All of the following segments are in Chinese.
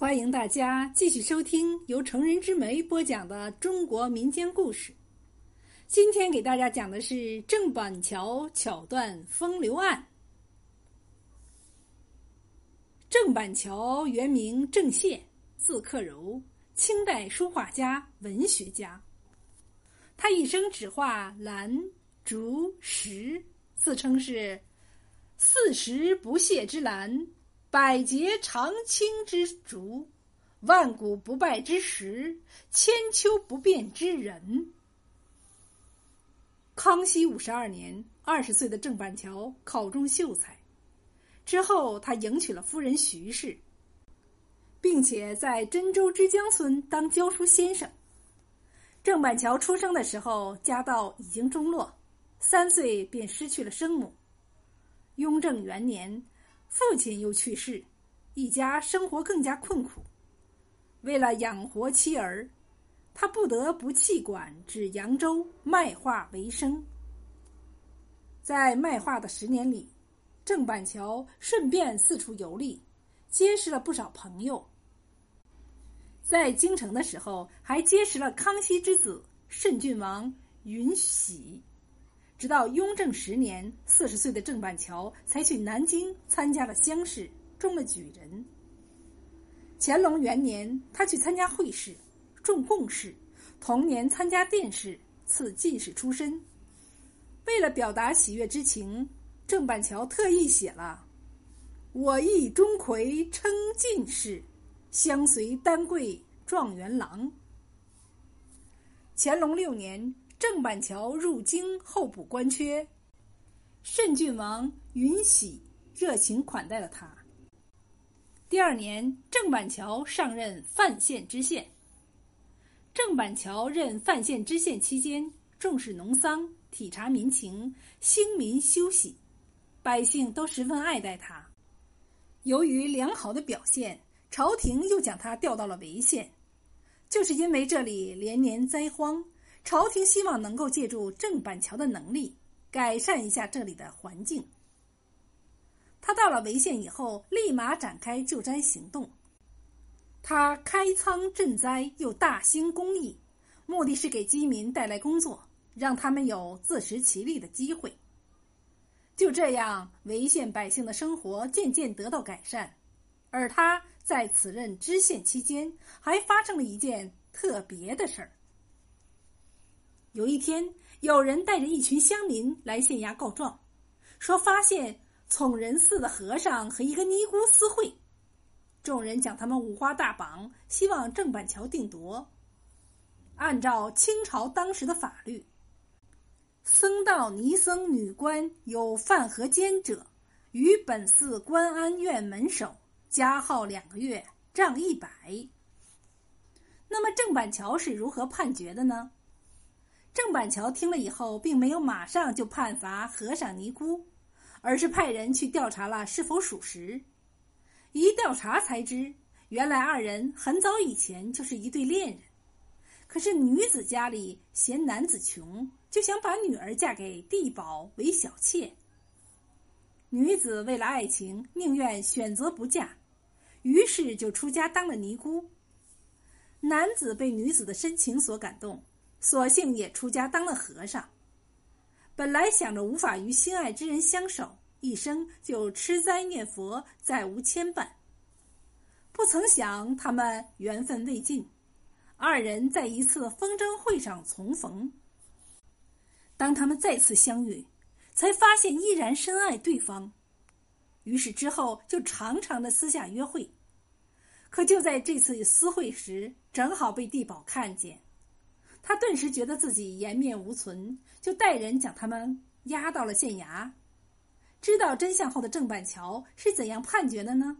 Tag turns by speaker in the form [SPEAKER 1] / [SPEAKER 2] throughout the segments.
[SPEAKER 1] 欢迎大家继续收听由成人之美播讲的中国民间故事。今天给大家讲的是郑板桥巧断风流案。郑板桥原名郑燮，字克柔，清代书画家、文学家。他一生只画兰、竹、石，自称是“四时不谢之兰”。百节长青之竹，万古不败之石，千秋不变之人。康熙五十二年，二十岁的郑板桥考中秀才，之后他迎娶了夫人徐氏，并且在真州之江村当教书先生。郑板桥出生的时候，家道已经中落，三岁便失去了生母。雍正元年。父亲又去世，一家生活更加困苦。为了养活妻儿，他不得不弃馆至扬州卖画为生。在卖画的十年里，郑板桥顺便四处游历，结识了不少朋友。在京城的时候，还结识了康熙之子慎郡王允禧。直到雍正十年，四十岁的郑板桥才去南京参加了乡试，中了举人。乾隆元年，他去参加会试，中贡士，同年参加殿试，赐进士出身。为了表达喜悦之情，郑板桥特意写了：“我亦钟馗称进士，相随丹桂状元郎。”乾隆六年。郑板桥入京候补官缺，慎郡王允禧热情款待了他。第二年，郑板桥上任范县知县。郑板桥任范县知县期间，重视农桑，体察民情，兴民休息，百姓都十分爱戴他。由于良好的表现，朝廷又将他调到了潍县，就是因为这里连年灾荒。朝廷希望能够借助郑板桥的能力改善一下这里的环境。他到了潍县以后，立马展开救灾行动。他开仓赈灾，又大兴公益，目的是给饥民带来工作，让他们有自食其力的机会。就这样，潍县百姓的生活渐渐得到改善。而他在此任知县期间，还发生了一件特别的事儿。有一天，有人带着一群乡民来县衙告状，说发现宠仁寺的和尚和一个尼姑私会。众人将他们五花大绑，希望郑板桥定夺。按照清朝当时的法律，僧道尼僧女官有犯和奸者，于本寺观安院门首加号两个月，杖一百。那么郑板桥是如何判决的呢？郑板桥听了以后，并没有马上就判罚和尚尼姑，而是派人去调查了是否属实。一调查才知，原来二人很早以前就是一对恋人。可是女子家里嫌男子穷，就想把女儿嫁给地保为小妾。女子为了爱情，宁愿选择不嫁，于是就出家当了尼姑。男子被女子的深情所感动。索性也出家当了和尚。本来想着无法与心爱之人相守，一生就吃斋念佛，再无牵绊。不曾想他们缘分未尽，二人在一次风筝会上重逢。当他们再次相遇，才发现依然深爱对方。于是之后就常常的私下约会。可就在这次私会时，正好被地保看见。他顿时觉得自己颜面无存，就带人将他们押到了县衙。知道真相后的郑板桥是怎样判决的呢？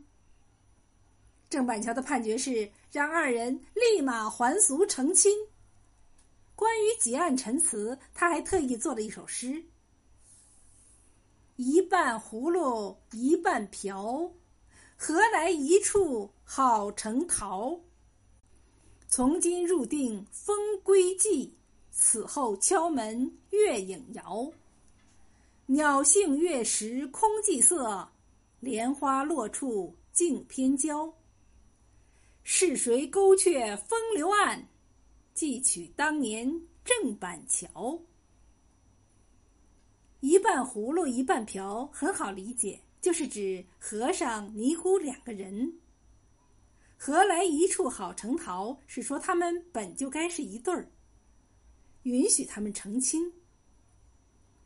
[SPEAKER 1] 郑板桥的判决是让二人立马还俗成亲。关于结案陈词，他还特意做了一首诗：“一半葫芦一半瓢，何来一处好成桃？”从今入定风归寂，此后敲门月影摇。鸟性月食空寂色，莲花落处尽偏娇。是谁勾却风流案？寄取当年郑板桥。一半葫芦一半瓢，很好理解，就是指和尚尼姑两个人。何来一处好成桃？是说他们本就该是一对儿，允许他们成亲。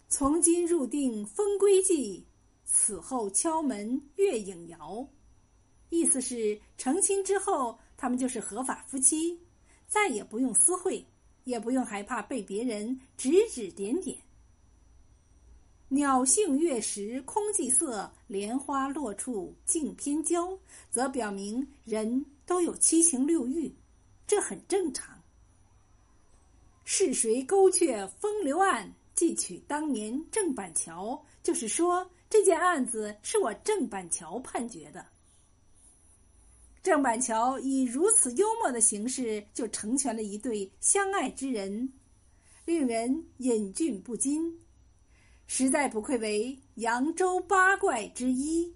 [SPEAKER 1] 从今入定风归计，此后敲门月影摇。意思是成亲之后，他们就是合法夫妻，再也不用私会，也不用害怕被别人指指点点。鸟性月食空寂色，莲花落处镜偏娇，则表明人都有七情六欲，这很正常。是谁勾却风流案？记取当年郑板桥，就是说这件案子是我郑板桥判决的。郑板桥以如此幽默的形式就成全了一对相爱之人，令人忍俊不禁，实在不愧为扬州八怪之一。